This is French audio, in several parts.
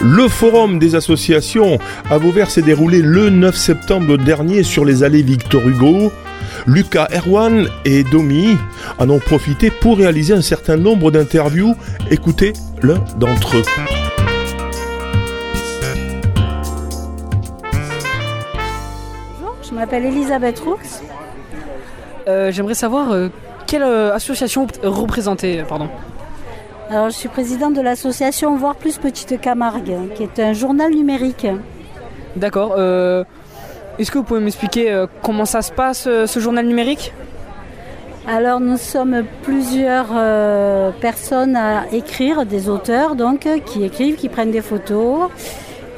Le forum des associations à Vauvert s'est déroulé le 9 septembre dernier sur les allées Victor Hugo. Lucas Erwan et Domi en ont profité pour réaliser un certain nombre d'interviews. Écoutez l'un d'entre eux. Bonjour, je m'appelle Elisabeth Roux. Euh, J'aimerais savoir euh, quelle euh, association représentez, pardon. Alors, je suis présidente de l'association Voir Plus Petite Camargue, qui est un journal numérique. D'accord. euh, Est-ce que vous pouvez m'expliquer euh, comment ça se passe, euh, ce journal numérique? Alors, nous sommes plusieurs euh, personnes à écrire, des auteurs donc, qui écrivent, qui prennent des photos.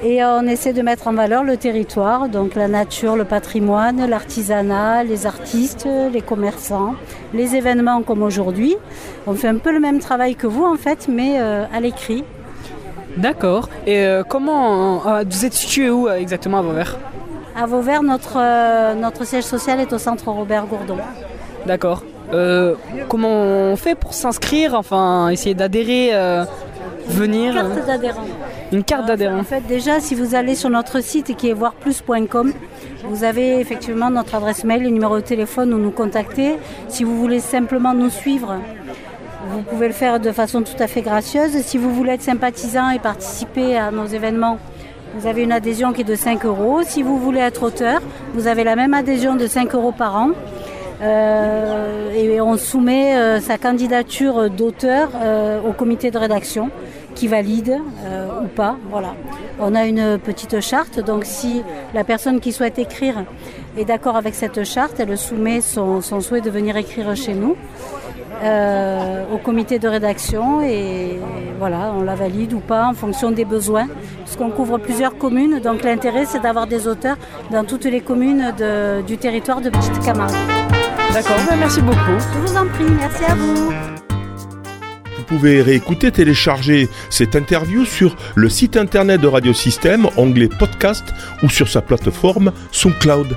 Et on essaie de mettre en valeur le territoire, donc la nature, le patrimoine, l'artisanat, les artistes, les commerçants, les événements comme aujourd'hui. On fait un peu le même travail que vous en fait, mais euh, à l'écrit. D'accord. Et euh, comment... euh, vous êtes situé où euh, exactement à Vauvert? À Vauvert, notre, euh, notre siège social est au centre Robert Gourdon. D'accord. Euh, comment on fait pour s'inscrire, enfin essayer d'adhérer, euh, venir? Euh, Carte d'adhérent. Une carte d'adhérent. En fait, déjà, si vous allez sur notre site qui est voirplus.com, vous avez effectivement notre adresse mail, le numéro de téléphone où nous contacter. Si vous voulez simplement nous suivre, vous pouvez le faire de façon tout à fait gracieuse. Si vous voulez être sympathisant et participer à nos événements, vous avez une adhésion qui est de 5 euros. Si vous voulez être auteur, vous avez la même adhésion de 5 euros par an. Euh, et on soumet euh, sa candidature d'auteur euh, au comité de rédaction qui valide euh, ou pas. Voilà. On a une petite charte, donc si la personne qui souhaite écrire est d'accord avec cette charte, elle soumet son, son souhait de venir écrire chez nous euh, au comité de rédaction et voilà, on la valide ou pas en fonction des besoins, puisqu'on couvre plusieurs communes, donc l'intérêt c'est d'avoir des auteurs dans toutes les communes de- du territoire de Petite Camargue. D'accord, ben, merci beaucoup. Je vous en prie, merci à vous. Vous pouvez réécouter, télécharger cette interview sur le site internet de Radio Système, onglet podcast ou sur sa plateforme SoundCloud.